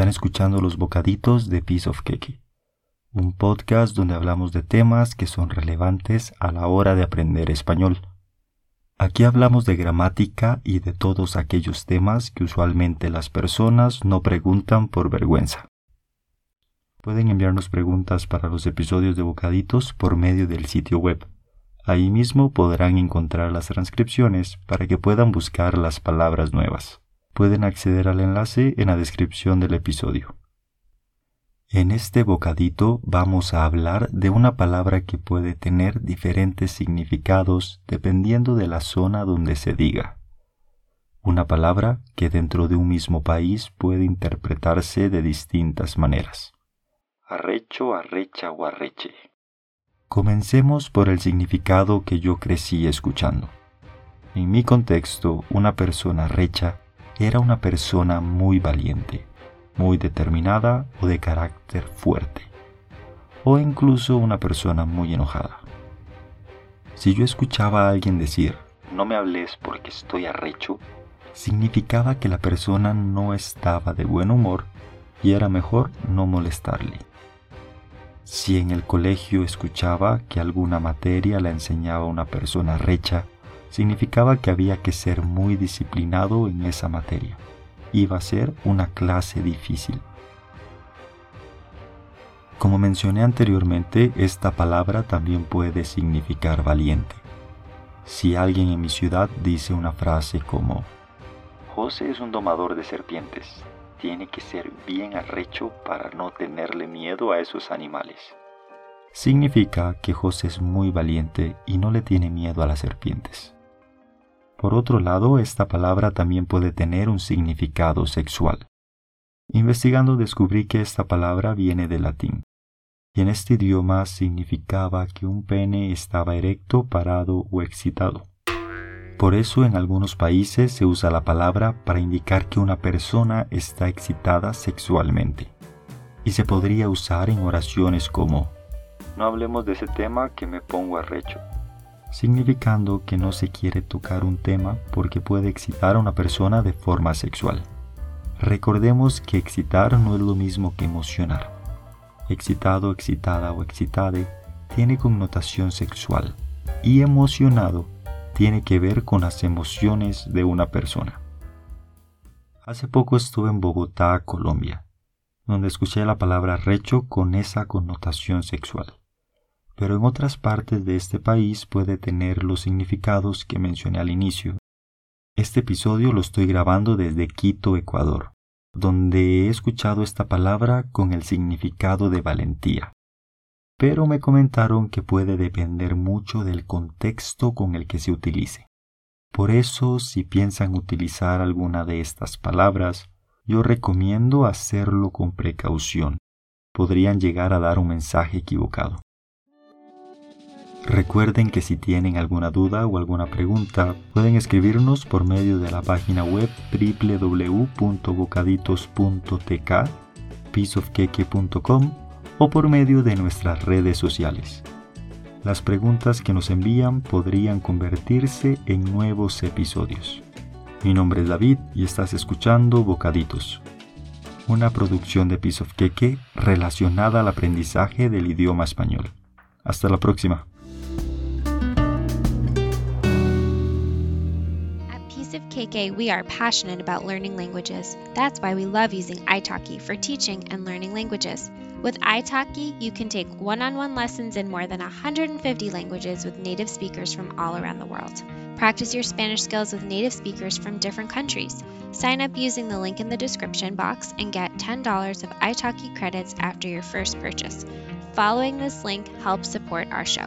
Están escuchando los bocaditos de Piece of Cake, un podcast donde hablamos de temas que son relevantes a la hora de aprender español. Aquí hablamos de gramática y de todos aquellos temas que usualmente las personas no preguntan por vergüenza. Pueden enviarnos preguntas para los episodios de Bocaditos por medio del sitio web. Ahí mismo podrán encontrar las transcripciones para que puedan buscar las palabras nuevas. Pueden acceder al enlace en la descripción del episodio. En este bocadito vamos a hablar de una palabra que puede tener diferentes significados dependiendo de la zona donde se diga. Una palabra que dentro de un mismo país puede interpretarse de distintas maneras arrecho, arrecha o arreche. Comencemos por el significado que yo crecí escuchando. En mi contexto, una persona recha era una persona muy valiente, muy determinada o de carácter fuerte, o incluso una persona muy enojada. Si yo escuchaba a alguien decir, no me hables porque estoy arrecho, significaba que la persona no estaba de buen humor y era mejor no molestarle. Si en el colegio escuchaba que alguna materia la enseñaba una persona recha, significaba que había que ser muy disciplinado en esa materia. Iba a ser una clase difícil. Como mencioné anteriormente, esta palabra también puede significar valiente. Si alguien en mi ciudad dice una frase como, José es un domador de serpientes, tiene que ser bien arrecho para no tenerle miedo a esos animales. Significa que José es muy valiente y no le tiene miedo a las serpientes. Por otro lado, esta palabra también puede tener un significado sexual. Investigando descubrí que esta palabra viene del latín, y en este idioma significaba que un pene estaba erecto, parado o excitado. Por eso en algunos países se usa la palabra para indicar que una persona está excitada sexualmente. Y se podría usar en oraciones como, no hablemos de ese tema que me pongo arrecho, significando que no se quiere tocar un tema porque puede excitar a una persona de forma sexual. Recordemos que excitar no es lo mismo que emocionar. Excitado, excitada o excitade tiene connotación sexual y emocionado tiene que ver con las emociones de una persona. Hace poco estuve en Bogotá, Colombia, donde escuché la palabra recho con esa connotación sexual. Pero en otras partes de este país puede tener los significados que mencioné al inicio. Este episodio lo estoy grabando desde Quito, Ecuador, donde he escuchado esta palabra con el significado de valentía pero me comentaron que puede depender mucho del contexto con el que se utilice. Por eso, si piensan utilizar alguna de estas palabras, yo recomiendo hacerlo con precaución. Podrían llegar a dar un mensaje equivocado. Recuerden que si tienen alguna duda o alguna pregunta, pueden escribirnos por medio de la página web www.bocaditos.tk, pieceofqueque.com o por medio de nuestras redes sociales. Las preguntas que nos envían podrían convertirse en nuevos episodios. Mi nombre es David y estás escuchando Bocaditos, una producción de Piece of Keke relacionada al aprendizaje del idioma español. Hasta la próxima. Of KK, we are passionate about learning languages. That's why we love using italki for teaching and learning languages. With italki, you can take one on one lessons in more than 150 languages with native speakers from all around the world. Practice your Spanish skills with native speakers from different countries. Sign up using the link in the description box and get $10 of italki credits after your first purchase. Following this link helps support our show.